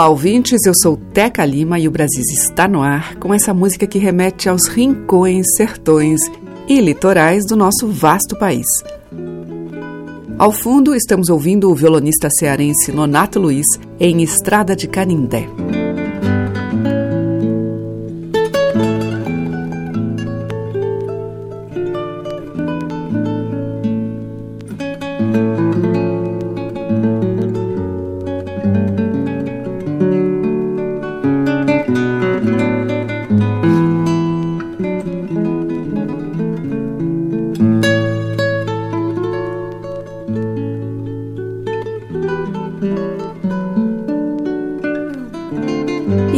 Olá, ouvintes. Eu sou Teca Lima e o Brasil está no ar com essa música que remete aos rincões, sertões e litorais do nosso vasto país. Ao fundo, estamos ouvindo o violonista cearense Nonato Luiz em Estrada de Canindé.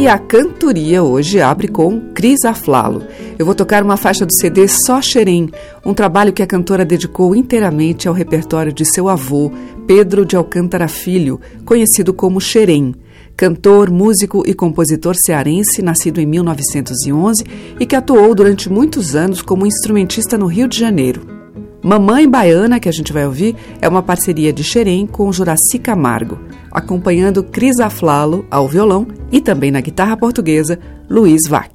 E a cantoria hoje abre com Cris Aflalo. Eu vou tocar uma faixa do CD Só Xerém, um trabalho que a cantora dedicou inteiramente ao repertório de seu avô, Pedro de Alcântara Filho, conhecido como Xerém. Cantor, músico e compositor cearense, nascido em 1911 e que atuou durante muitos anos como instrumentista no Rio de Janeiro. Mamãe Baiana, que a gente vai ouvir, é uma parceria de Xerém com Juraci Camargo, acompanhando Cris Aflalo ao violão e também na guitarra portuguesa, Luiz Vac.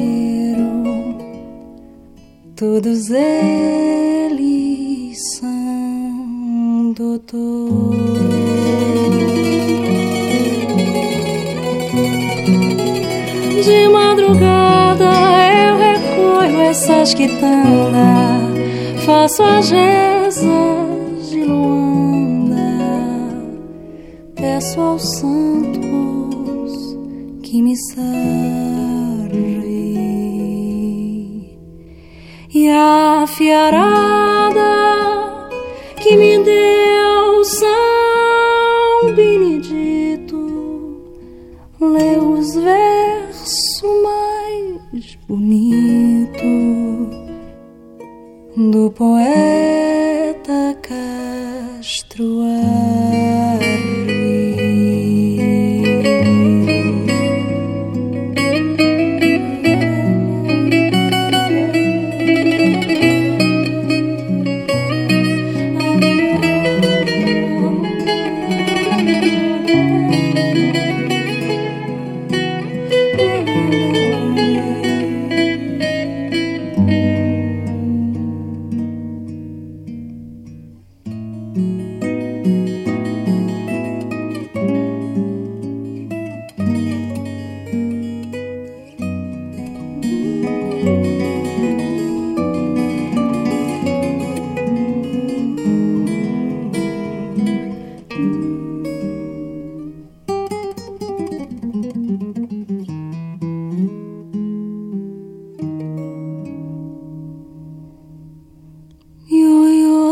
Primeiro, todos eles são doutor. De madrugada eu recolho essas quitandas, faço as rezas de Luanda, peço aos santos que me salve a fiarada que me deu São Benedito. Lê os versos mais bonitos do poeta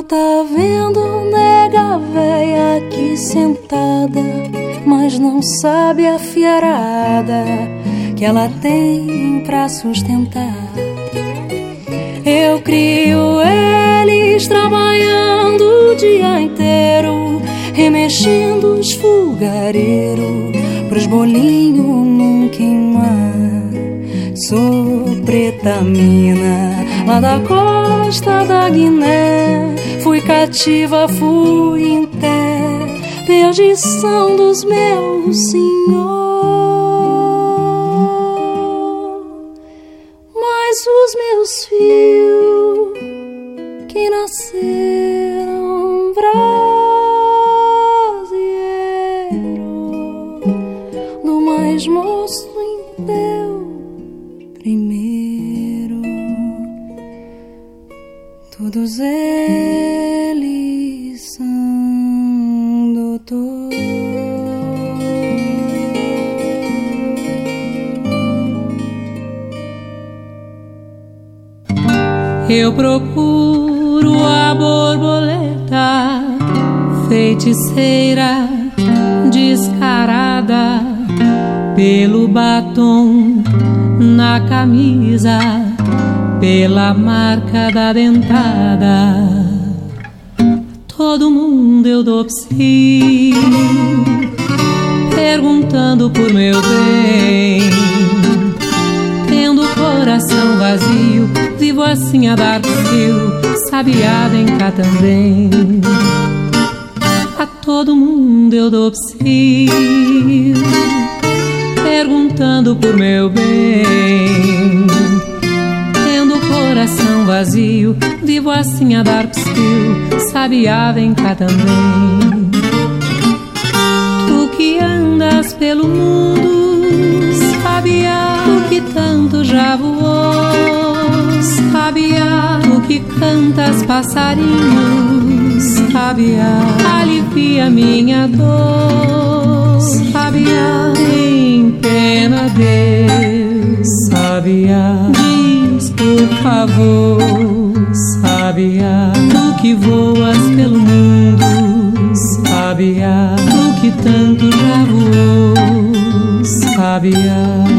tá vendo nega véia aqui sentada, mas não sabe a fiarada que ela tem pra sustentar. Eu crio eles trabalhando o dia inteiro, remexendo os fogareiros pros bolinhos não queimar. Sou preta mina lá da costa da Guiné. Cativa, fui em terra, perdição dos meus senhores. Procuro a borboleta, feiticeira, descarada, pelo batom na camisa, pela marca da dentada. Todo mundo eu dou psi, perguntando por meu bem, coração vazio vivo assim a dar fio, sabiá vem cá também. A todo mundo eu dou psi, perguntando por meu bem. Tendo o coração vazio, vivo assim a dar psiu, sabiá vem cá também. Tu que andas pelo mundo, sabiá, já voou. Sabiá, tu que cantas passarinhos, Sabiá, alivia minha dor. Sabiá, tem pena Deus, Sabiá, diz por favor, Sabiá, tu que voas pelo mundo, Sabiá, tu que tanto já voou, Sabiá.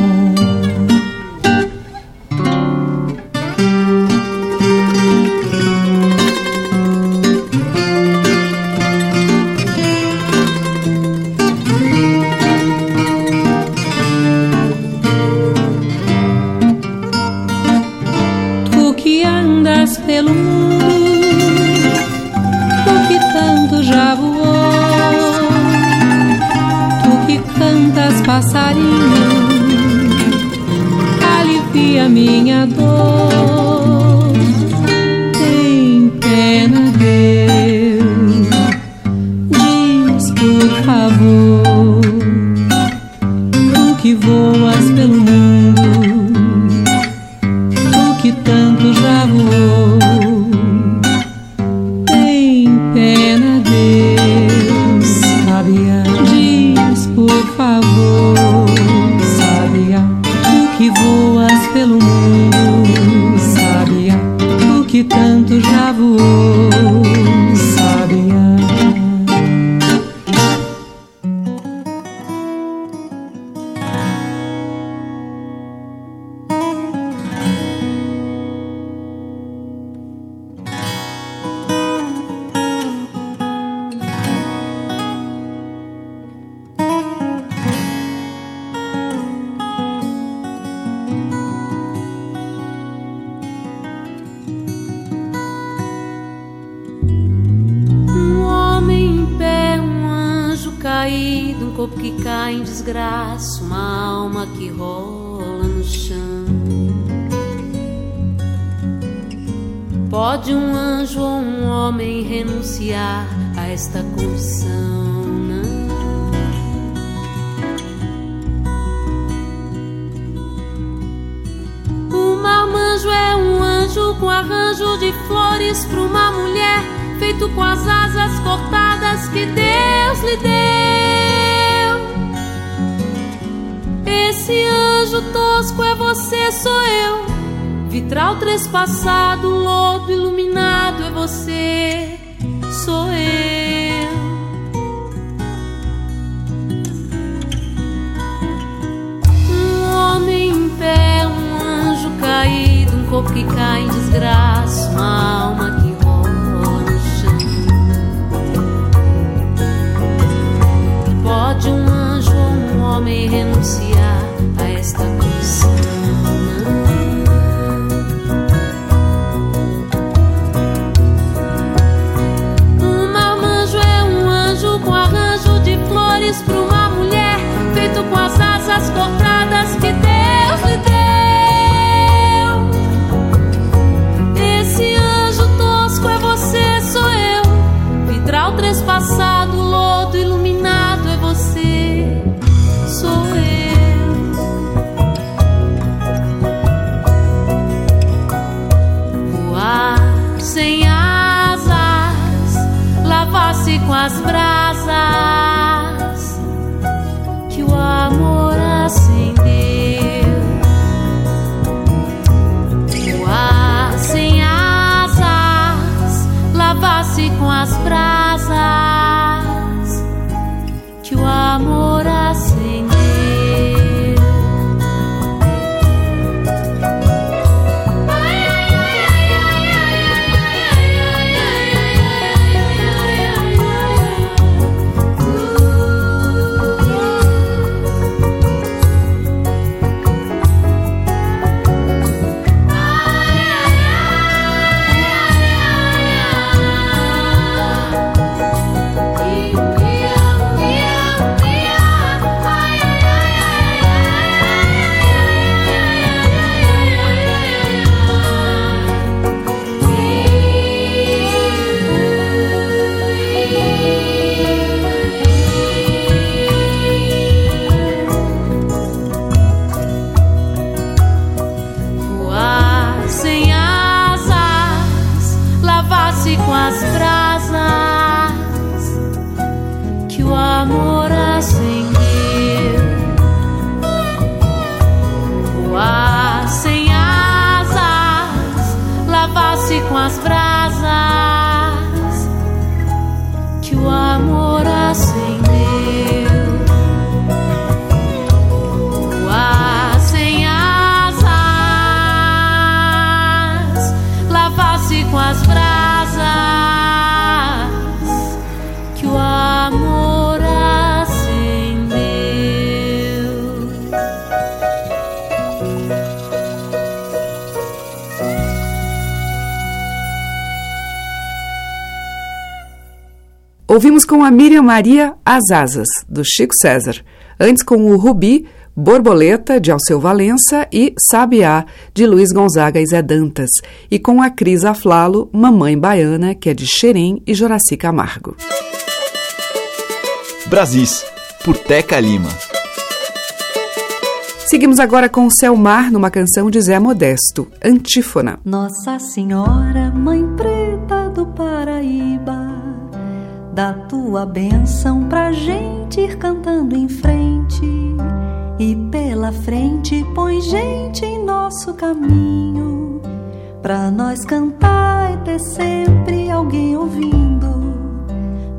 Renunciar Ouvimos com a Miriam Maria As Asas, do Chico César. Antes com o Rubi, Borboleta, de Alceu Valença e Sabiá, de Luiz Gonzaga e Zé Dantas. E com a Cris Aflalo, Mamãe Baiana, que é de Xerém e Joraci Camargo. Brasis, por Teca Lima. Seguimos agora com o Selmar numa canção de Zé Modesto, Antífona. Nossa Senhora, Mãe Preta do Paraíba, dá tua bênção pra gente ir cantando em frente. E pela frente põe gente em nosso caminho, pra nós cantar e ter sempre alguém ouvindo.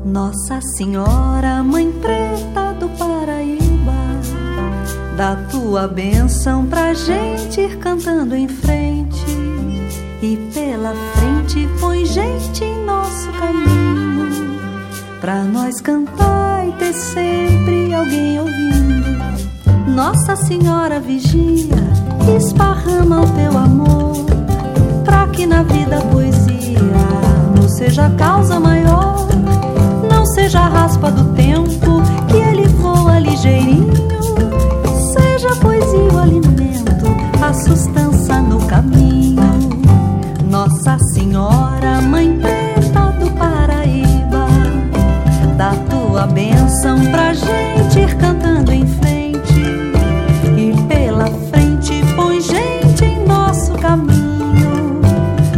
Nossa Senhora, Mãe Preta do Paraíba, dá tua bênção pra gente ir cantando em frente. E pela frente põe gente em nosso caminho, pra nós cantar e ter sempre alguém ouvindo. Nossa Senhora vigia, esparrama o teu amor, pra que na vida a poesia não seja causa maior, não seja a raspa do tempo que ele voa ligeirinho, seja a poesia o alimento, a sustância no caminho. Nossa Senhora, Mãe Preta tua bênção pra gente ir cantando em frente. E pela frente põe gente em nosso caminho,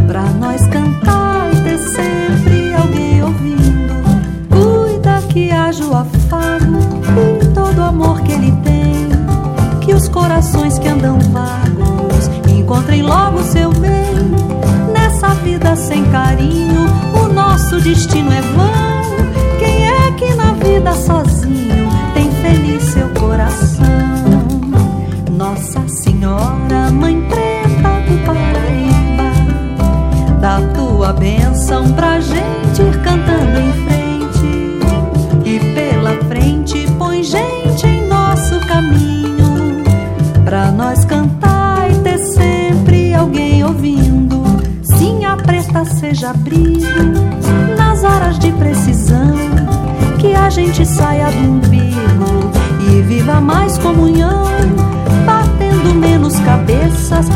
pra nós cantar e ter sempre alguém ouvindo. Cuida que haja o afago e todo o amor que ele tem, que os corações que andam vagos encontrem logo seu bem. Nessa vida sem carinho, o nosso destino é vão anda sozinho, tem feliz seu coração. Nossa Senhora, Mãe Preta do Paraíba, dá tua bênção pra gente ir cantando em frente. E pela frente põe gente em nosso caminho, pra nós cantar e ter sempre alguém ouvindo. Sim, a preta seja abrindo nas horas de precisão que a gente saia do umbigo e viva mais comunhão. Batendo menos cabeças,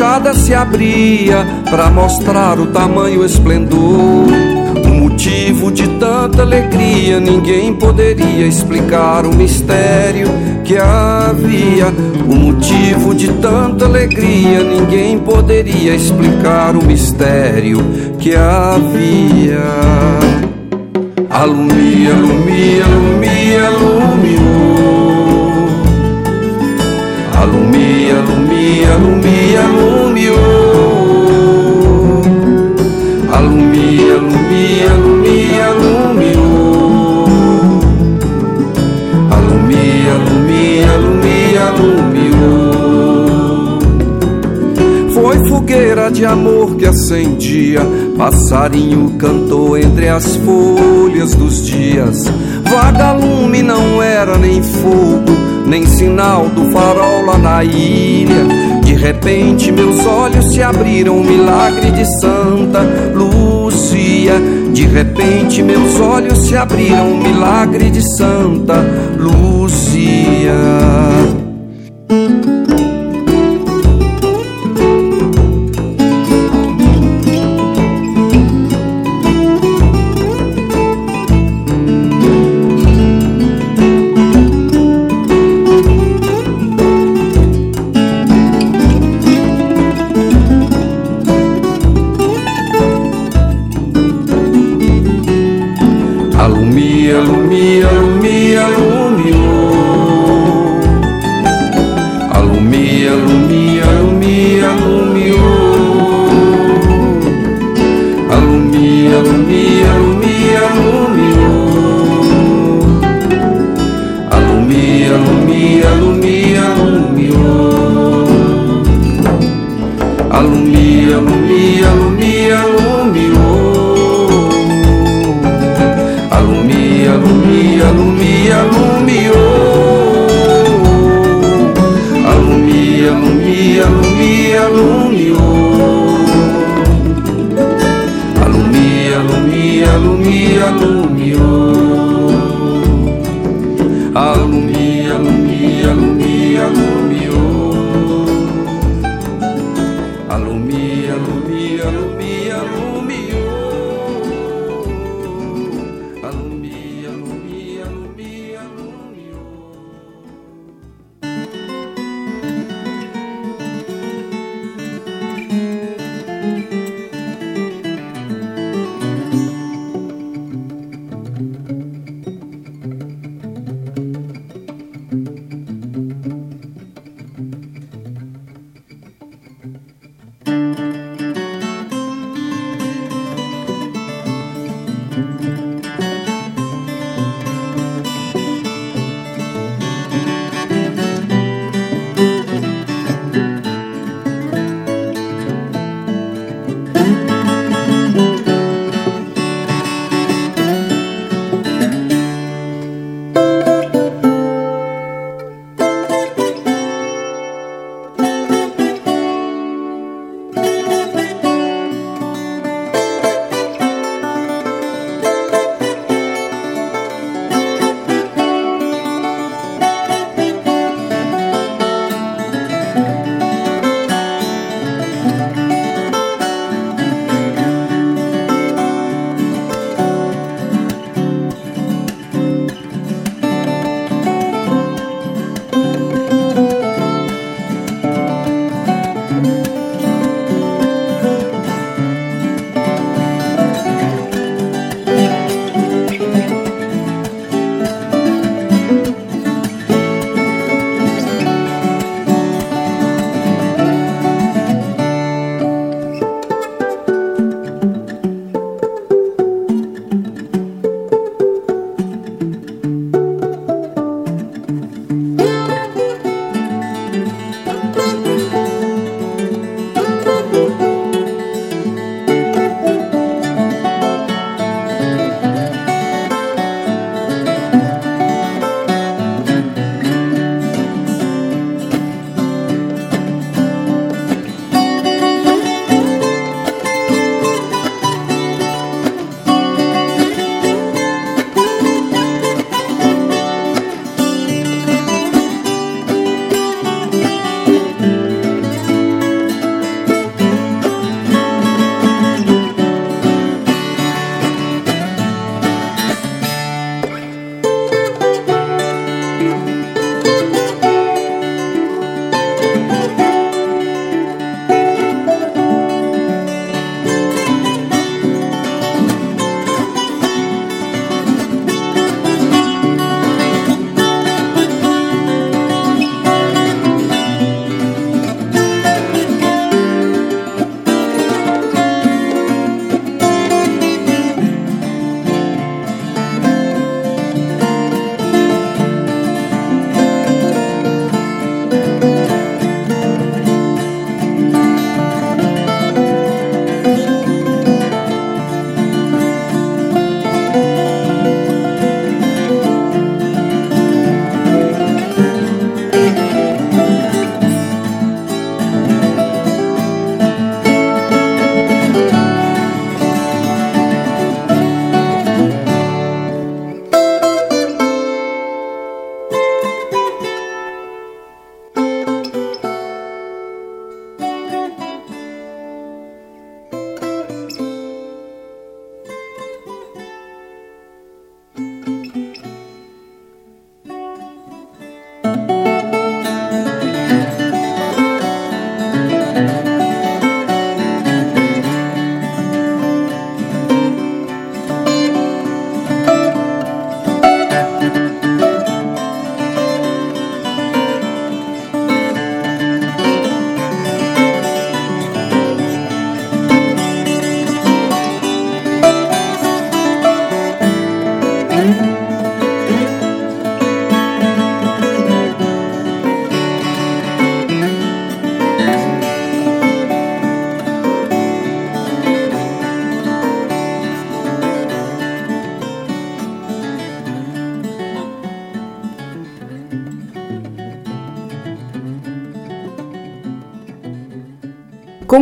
fechada se abria para mostrar o tamanho esplendor. O motivo de tanta alegria, ninguém poderia explicar o mistério que havia. O motivo de tanta alegria, ninguém poderia explicar o mistério que havia. Alumia, alumia, alumia, alumiou. Alumia, alumia, alumiou. Alumia, alumia, alumia, alumiou. Alumia, alumia, alumia, alumiou. Foi fogueira de amor que acendia. Passarinho cantou entre as folhas dos dias. Vagalume não era nem fogo, nem sinal do farol lá na ilha. De repente meus olhos se abriram, um milagre de Santa Lúcia. De repente meus olhos se abriram, um milagre de Santa Lúcia.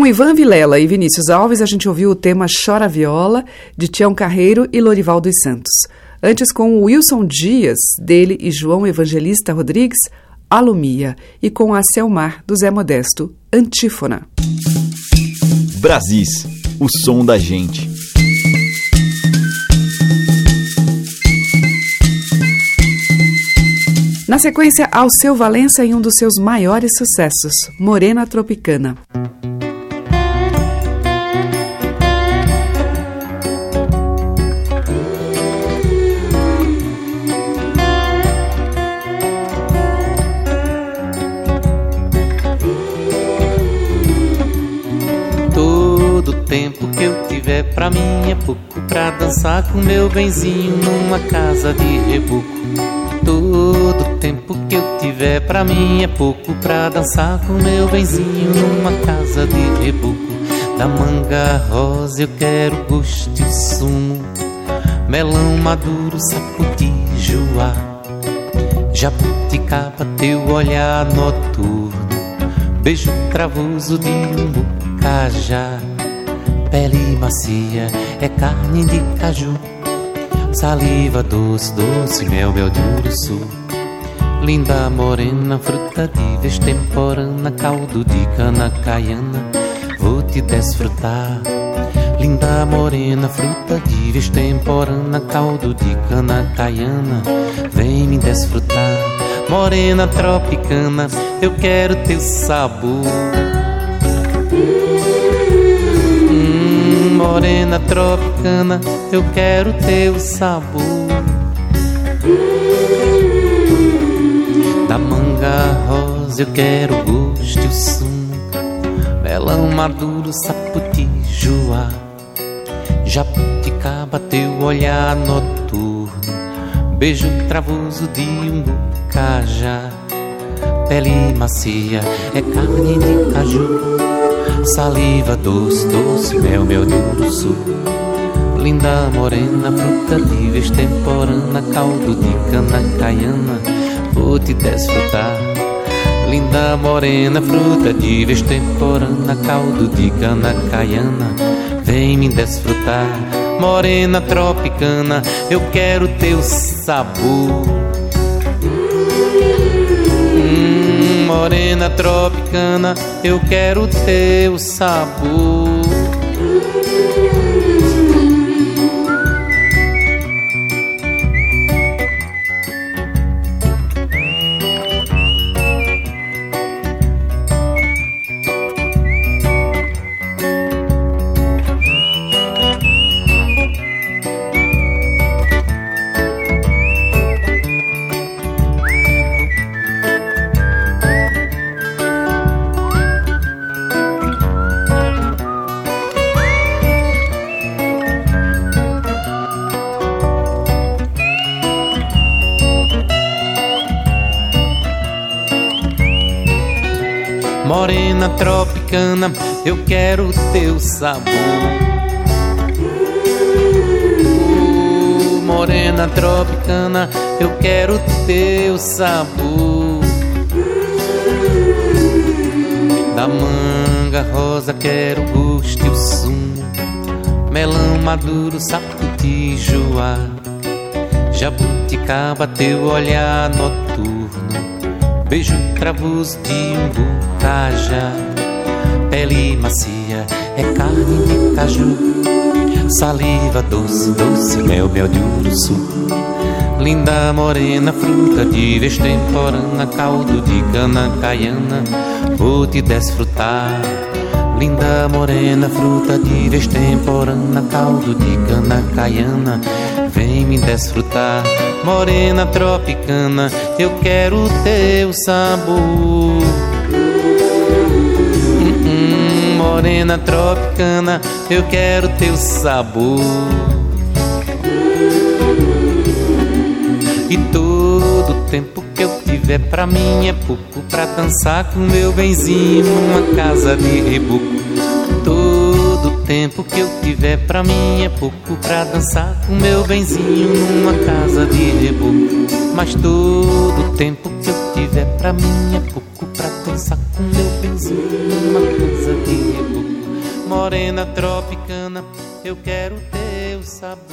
Ivan Vilela e Vinícius Alves, a gente ouviu o tema Chora Viola, de Tião Carreiro e Lorival dos Santos. Antes, com Wilson Dias, dele e João Evangelista Rodrigues, Alumia. E com a Selmar, do Zé Modesto, Antífona. Brasis, o som da gente. Na sequência, Alceu Valença em um dos seus maiores sucessos, Morena Tropicana. Dançar com meu benzinho numa casa de reboco. Todo tempo que eu tiver pra mim é pouco pra dançar com meu benzinho numa casa de reboco. Da manga rosa eu quero gosto e sumo, melão maduro, sapo de joá, jabuticaba teu olhar noturno, beijo travoso de um bocajá pele macia, é carne de caju, saliva doce, doce, mel, mel de uruçu. Linda morena, fruta de vez caldo de cana caiana, vou te desfrutar. Linda morena, fruta de vez caldo de cana caiana, vem me desfrutar. Morena tropicana, eu quero teu sabor. Morena tropicana, eu quero teu sabor. Da manga rosa eu quero o gosto e o sumo, melão maduro, saputi, joá, jabuticaba, teu olhar noturno, beijo travoso de um bucajá, pele macia, é carne de caju Saliva doce, doce, mel, mel de urso Linda morena, fruta livre, extemporânea Caldo de cana caiana, vou te desfrutar Linda morena, fruta de vez temporana, caldo de cana caiana, vem me desfrutar. Morena tropicana, eu quero teu sabor. Tropicana, eu quero teu sabor. Tropicana, eu quero teu sabor. Morena tropicana, eu quero teu sabor. Da manga rosa quero gosto e o sumo, melão maduro, sapo de joá, jabuticaba teu olhar noturno, beijo travoso de umbu caja, pele macia, é carne de caju, saliva doce, doce, mel, mel de urso. Linda morena, fruta de vez temporana, caldo de cana caiana, vou te desfrutar. Linda morena, fruta de vez temporana, caldo de cana caiana, vem me desfrutar. Morena tropicana, eu quero teu sabor. Morena tropicana, eu quero teu sabor. E todo tempo que eu tiver pra mim é pouco pra dançar com meu benzinho numa casa de reboco. Todo tempo que eu tiver pra mim é pouco pra dançar com meu benzinho numa casa de reboco. Mas todo tempo que eu tiver pra mim é pouco pra dançar com meu benzinho numa casa morena tropicana, eu quero teu sabor.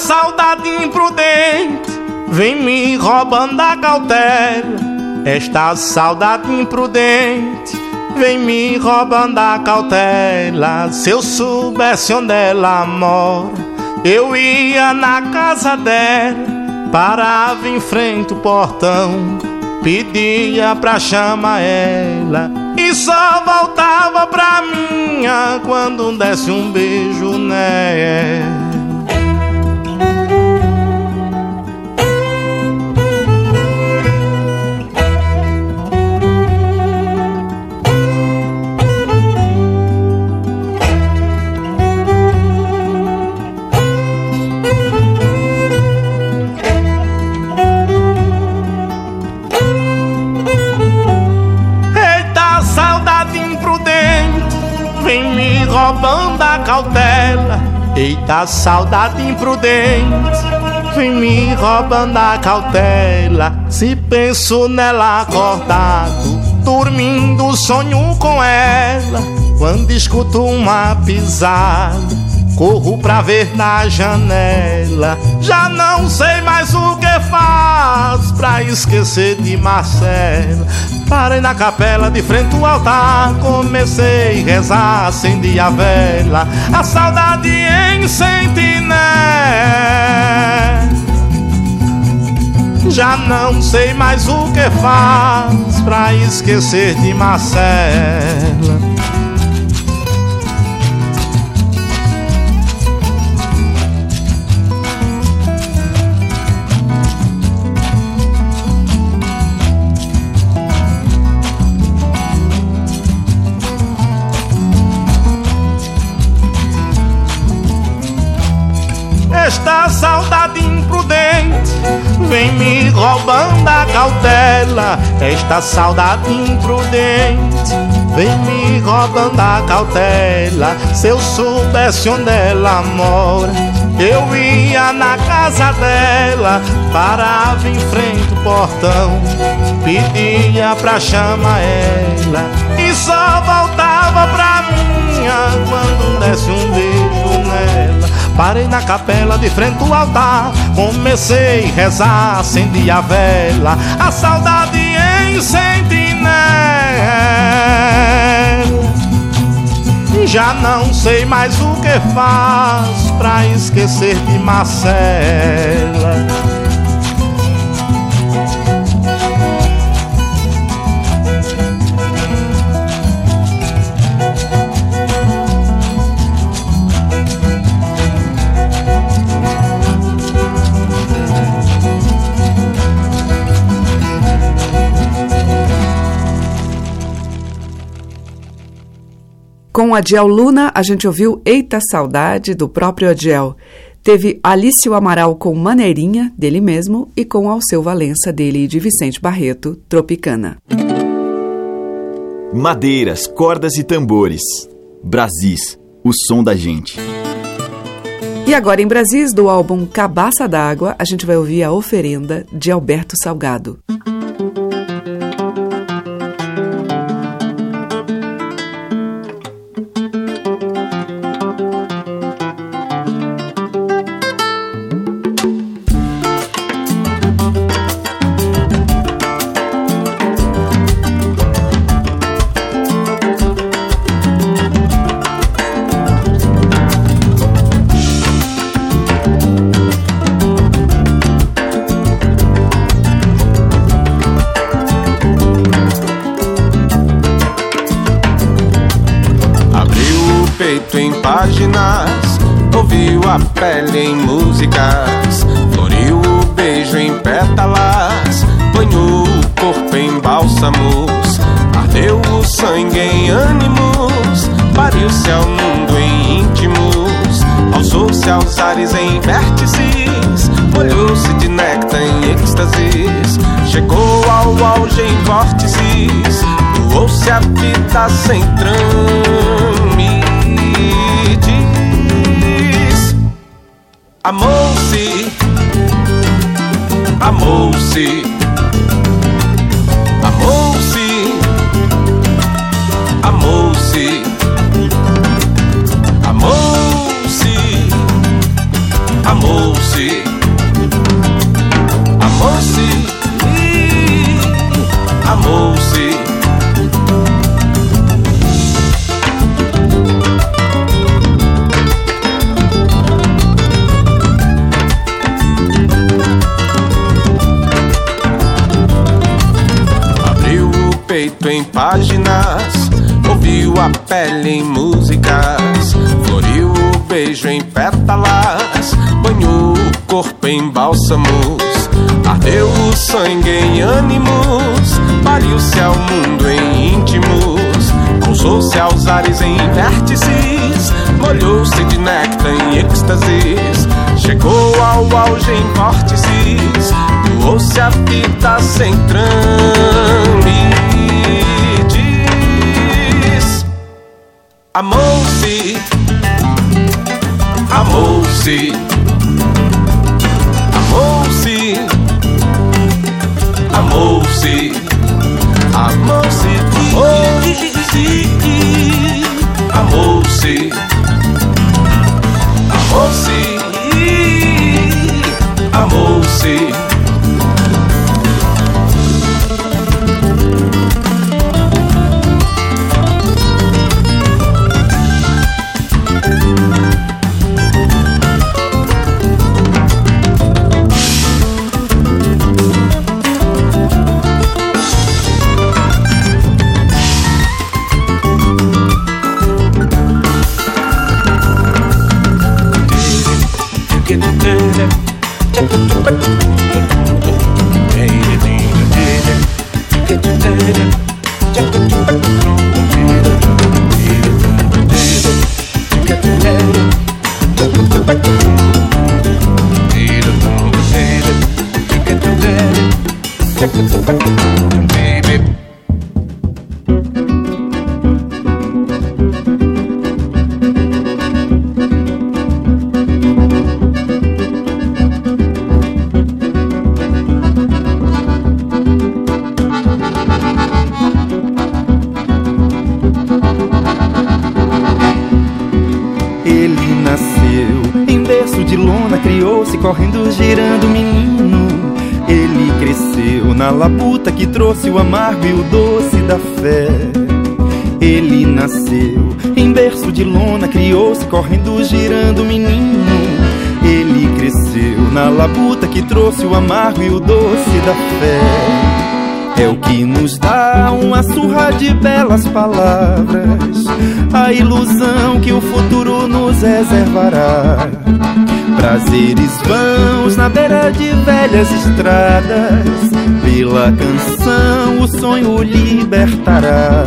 Saudade imprudente vem me roubando a cautela. Esta saudade imprudente vem me roubando a cautela. Se eu soubesse onde ela mora, eu ia na casa dela, parava em frente o portão, pedia pra chamar ela e só voltava pra minha quando desse um beijo nela. Eita, saudade imprudente, vem me roubando a cautela. Se penso nela acordado, dormindo, sonho com ela. Quando escuto uma pisada, corro pra ver na janela. Já não sei mais o que faz pra esquecer de Marcela. Parei na capela de frente ao altar, comecei a rezar, acendi a vela, a saudade em sentinela. Já não sei mais o que faz pra esquecer de Marcela. Esta saudade imprudente vem me roubando a cautela. Se eu soubesse onde ela mora, eu ia na casa dela, parava em frente ao portão, pedia pra chamar ela e só voltava pra minha quando desse um beijo nela. Parei na capela de frente ao altar Comecei a rezar, acendi a vela A saudade sentinela Já não sei mais o que faz Pra esquecer de Marcela Com Adiel Luna, a gente ouviu Eita Saudade, do próprio Adiel. Teve Alício Amaral com Maneirinha, dele mesmo, e com Alceu Valença, dele e de Vicente Barreto, Tropicana. Madeiras, cordas e tambores. Brasis, o som da gente. E agora em Brasis, do álbum Cabaça d'Água, a gente vai ouvir a oferenda de Alberto Salgado. Páginas, ouviu a pele em músicas, floriu o beijo em pétalas, banhou o corpo em bálsamos, ardeu o sangue em ânimos, pariu-se ao mundo em íntimos, pousou-se aos ares em vértices, molhou-se de néctar em êxtases, chegou ao auge em vórtices, doou-se a vida sem trâmites. Amou-se, amou-se, amou-se, amou-se, amou-se, amou-se, amou-se, amou-se, Labuta que trouxe o amargo e o doce da fé. Ele nasceu em berço de lona, criou-se correndo, girando menino. Ele cresceu na labuta que trouxe o amargo e o doce da fé. É o que nos dá uma surra de belas palavras, a ilusão que o futuro nos reservará. Prazeres vãos na beira de velhas estradas, pela canção o sonho libertará.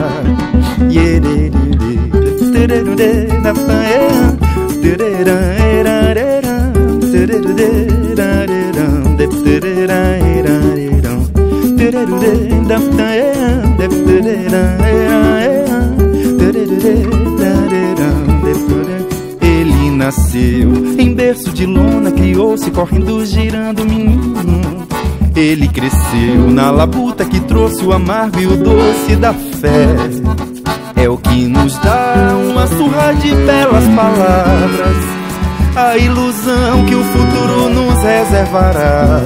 Nasceu em berço de lona, criou-se correndo, girando menino. Ele cresceu na labuta que trouxe o amargo e o doce da fé. É o que nos dá uma surra de belas palavras, a ilusão que o futuro nos reservará.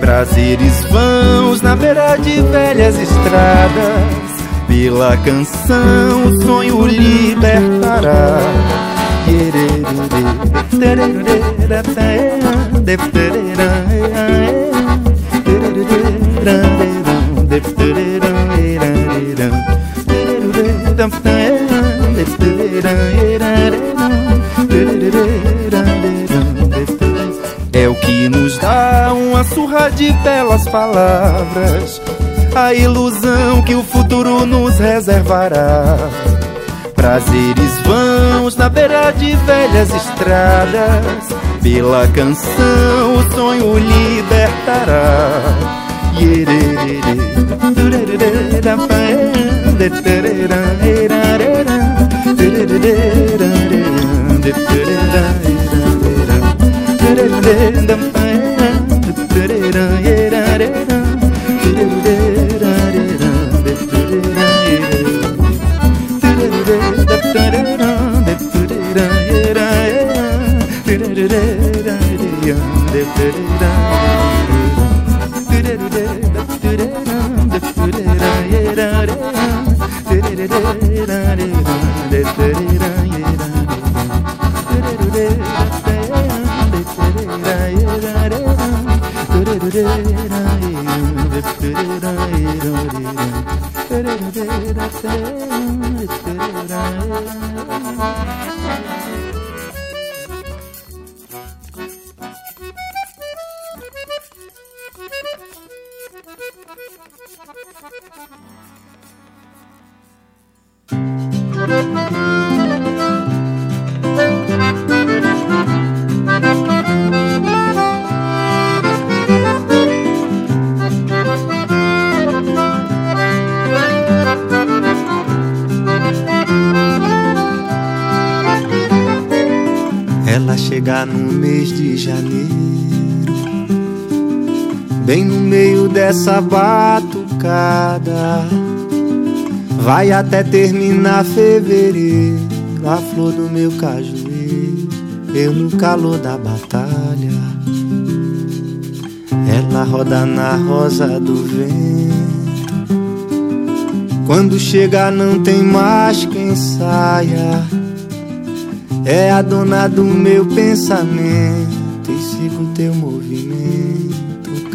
Prazeres vãos na beira de velhas estradas, pela canção o sonho libertará. É o que nos dá uma surra de belas palavras, a ilusão que o futuro nos reservará. Prazeres vãos na beira de velhas estradas. Pela canção o sonho libertará. Yerere, dertleri dessa batucada, vai até terminar fevereiro, a flor do meu cajueiro, eu no calor da batalha. Ela roda na rosa do vento, quando chega não tem mais quem saia. É a dona do meu pensamento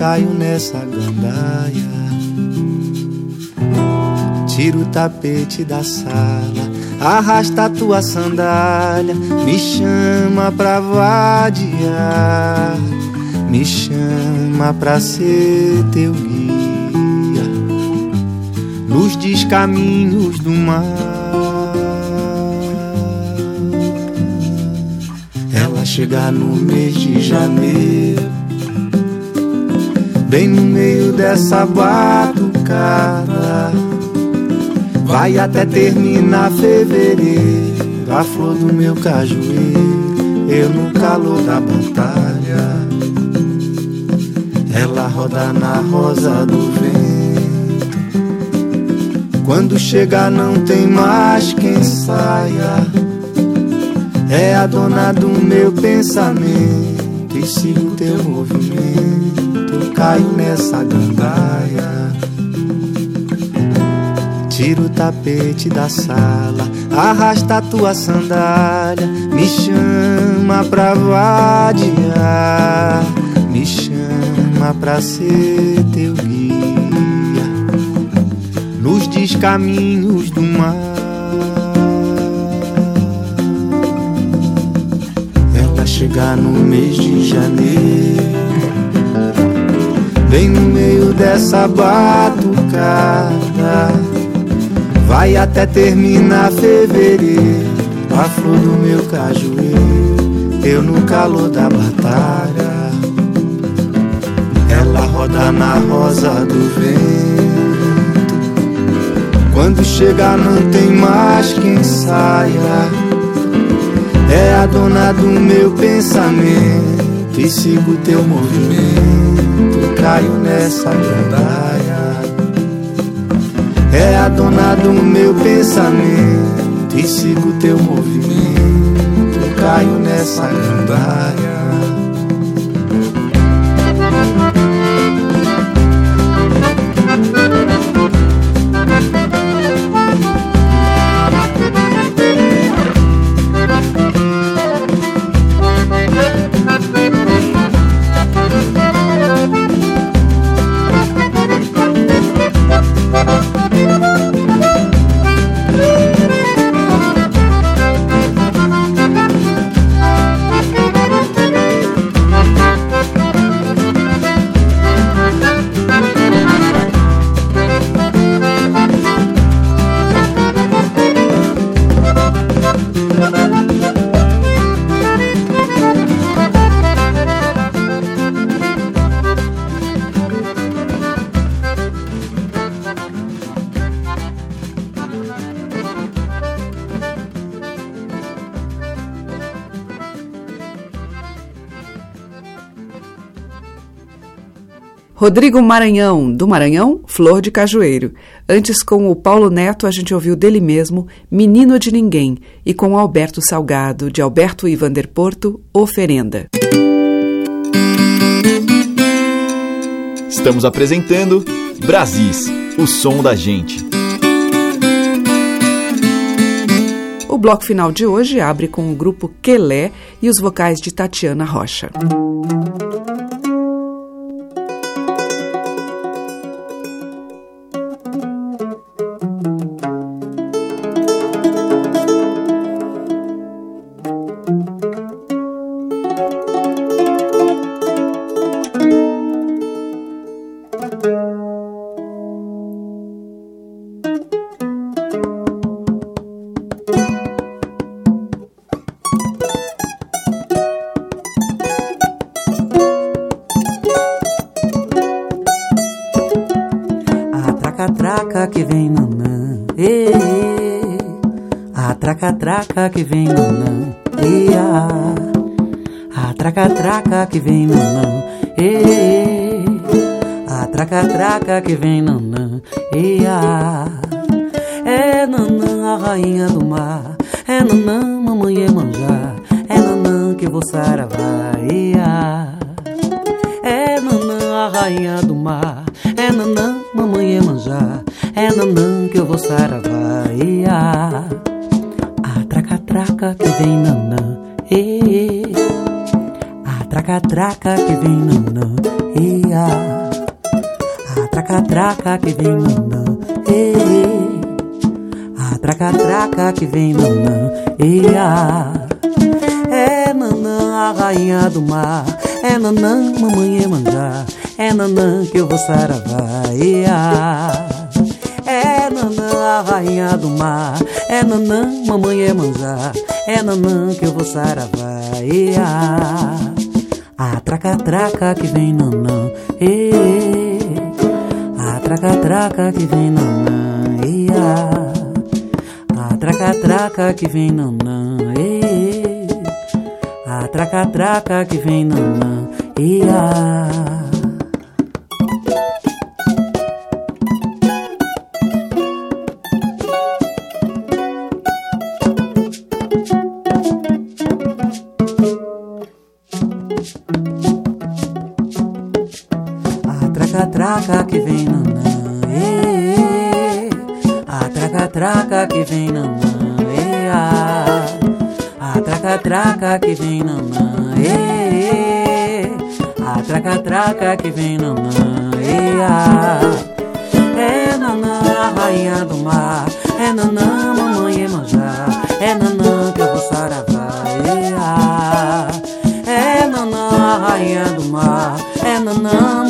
Caio nessa gandaia. Tira o tapete da sala Arrasta a tua sandália Me chama pra vadiar Me chama pra ser teu guia. Nos descaminhos do mar. Chegar no mês de janeiro, bem no meio dessa batucada, vai até terminar fevereiro, a flor do meu cajueiro, eu no calor da batalha, ela roda na rosa do vento. Quando chegar não tem mais quem saia é a dona do meu pensamento e sigo teu movimento. Caio nessa gandaia. Tira o tapete da sala, arrasta a tua sandália, me chama pra vadiar, me chama pra ser teu guia nos descaminhos do mar. chegar no mês de janeiro, bem no meio dessa batucada, vai até terminar fevereiro, a flor do meu cajueiro, eu no calor da batalha, ela roda na rosa do vento, quando chegar não tem mais quem saia. É a dona do meu pensamento e sigo teu movimento. Caio nessa gandaia. É a dona do meu pensamento e sigo teu movimento. Caio nessa gandaia. Rodrigo Maranhão, do Maranhão, Flor de Cajueiro. Antes, com o Paulo Neto, a gente ouviu dele mesmo, Menino de Ninguém, e com Alberto Salgado, de Alberto e Vander Porto, Oferenda. Estamos apresentando Brasis, o som da gente. O bloco final de hoje abre com o grupo Quelé e os vocais de Tatiana Rocha. Traca-traca que vem nanã, e, a traca-traca que vem nanã, e a, a traca-traca que vem nanã, e, a traca-traca que vem nanã, e a, é nanã a rainha do mar, é nanã mamãe é manjar, é nanã que vou saravá, e a, é nanã a rainha do mar, é nanã mamãe é manjar, é nanã que eu vou saravá, e a, traca-traca que vem nanã, e, a traca-traca que vem nanã, e a, traca-traca que vem nanã, e, a traca-traca que vem nanã, e a, é nanã a rainha do mar, é nanã mamãe é manjar, é nanã que eu vou saravá, a, é nanã a rainha do mar, é nanã mamãe é manjar, é nanã que eu vou saravá, e a, traca-traca que vem nanã, e. A traca-traca que vem nanã, e a, traca-traca que vem nanã, e. A traca-traca que vem nanã, e traca traca que vem nanã, e, a, a traca traca que vem nanã, e, a traca traca que vem nanã, e, a, é nanã a rainha do mar, é nanã mamãe Emanjá, é nanã que eu vou saravá, e, a, é nanã a rainha do mar, é nanã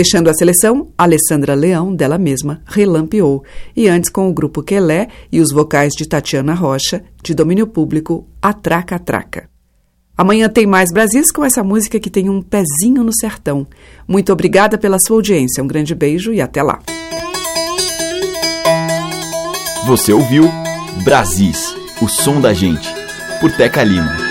Fechando a seleção, Alessandra Leão, dela mesma, relampeou. E antes com o grupo Quelé e os vocais de Tatiana Rocha, de domínio público, Atraca Atraca. Amanhã tem mais Brasis com essa música que tem um pezinho no sertão. Muito obrigada pela sua audiência. Um grande beijo e até lá. Você ouviu Brasis, o som da gente, por Teca Lima.